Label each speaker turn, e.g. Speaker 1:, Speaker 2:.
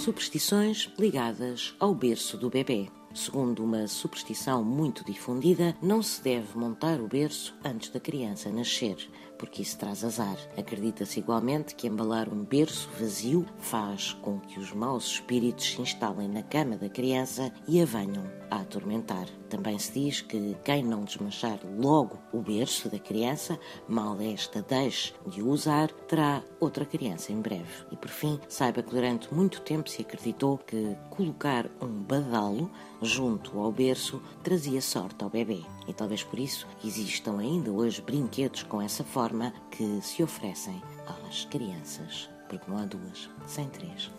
Speaker 1: Superstições ligadas ao berço do bebê. Segundo uma superstição muito difundida, não se deve montar o berço antes da criança nascer, porque isso traz azar. Acredita-se igualmente que embalar um berço vazio faz com que os maus espíritos se instalem na cama da criança e a venham atormentar. Também se diz que quem não desmanchar logo o berço da criança, mal esta deixe de o usar, terá outra criança em breve. E por fim, saiba que durante muito tempo se acreditou que colocar um badalo junto ao berço trazia sorte ao bebê. E talvez por isso existam ainda hoje brinquedos com essa forma que se oferecem às crianças, porque não há duas sem três.